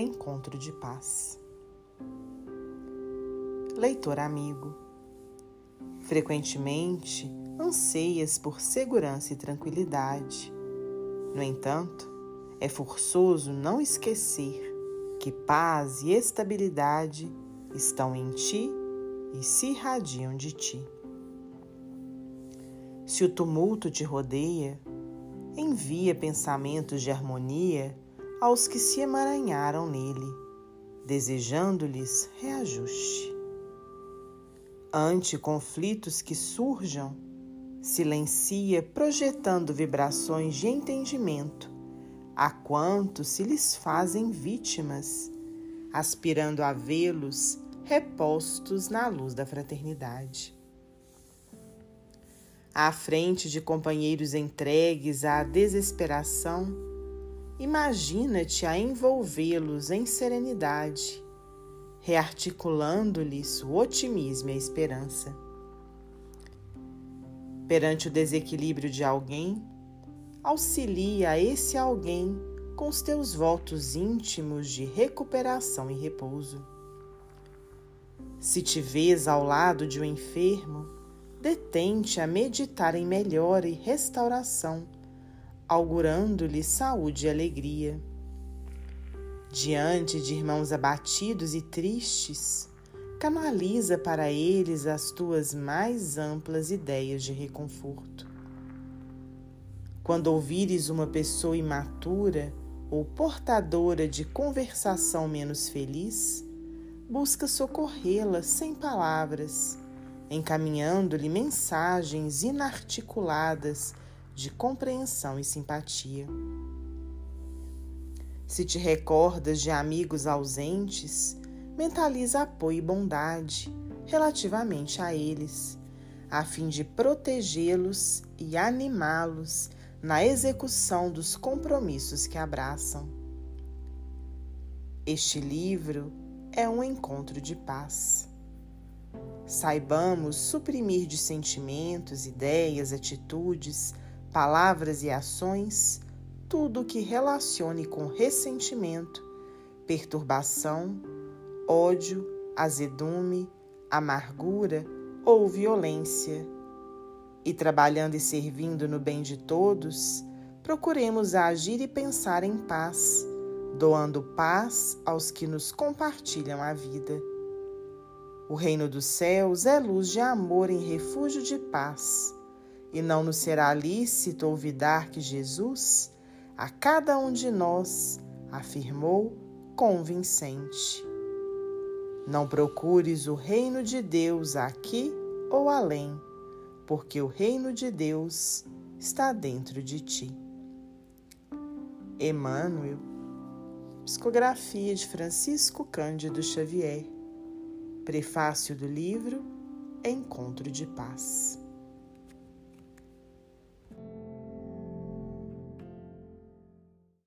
encontro de paz. Leitor amigo, frequentemente anseias por segurança e tranquilidade. No entanto, é forçoso não esquecer que paz e estabilidade estão em ti e se irradiam de ti. Se o tumulto te rodeia, envia pensamentos de harmonia aos que se emaranharam nele, desejando-lhes reajuste. Ante conflitos que surjam, silencia projetando vibrações de entendimento a quantos se lhes fazem vítimas, aspirando a vê-los repostos na luz da fraternidade. À frente de companheiros entregues à desesperação, imagina-te a envolvê-los em serenidade, rearticulando-lhes o otimismo e a esperança. Perante o desequilíbrio de alguém, auxilia esse alguém com os teus votos íntimos de recuperação e repouso. Se te vês ao lado de um enfermo, detente a meditar em melhora e restauração, augurando-lhe saúde e alegria. Diante de irmãos abatidos e tristes, canaliza para eles as tuas mais amplas ideias de reconforto. Quando ouvires uma pessoa imatura ou portadora de conversação menos feliz, busca socorrê-la sem palavras encaminhando-lhe mensagens inarticuladas de compreensão e simpatia. Se te recordas de amigos ausentes, mentaliza apoio e bondade relativamente a eles, a fim de protegê-los e animá-los na execução dos compromissos que abraçam. Este livro é um encontro de paz. Saibamos suprimir de sentimentos, ideias, atitudes, palavras e ações tudo que relacione com ressentimento, perturbação, ódio, azedume, amargura ou violência. E trabalhando e servindo no bem de todos, procuremos agir e pensar em paz, doando paz aos que nos compartilham a vida. O reino dos céus é luz de amor em refúgio de paz, e não nos será lícito olvidar que Jesus, a cada um de nós, afirmou convincente: Não procures o reino de Deus aqui ou além, porque o reino de Deus está dentro de ti. Emmanuel, psicografia de Francisco Cândido Xavier Prefácio do livro Encontro de Paz.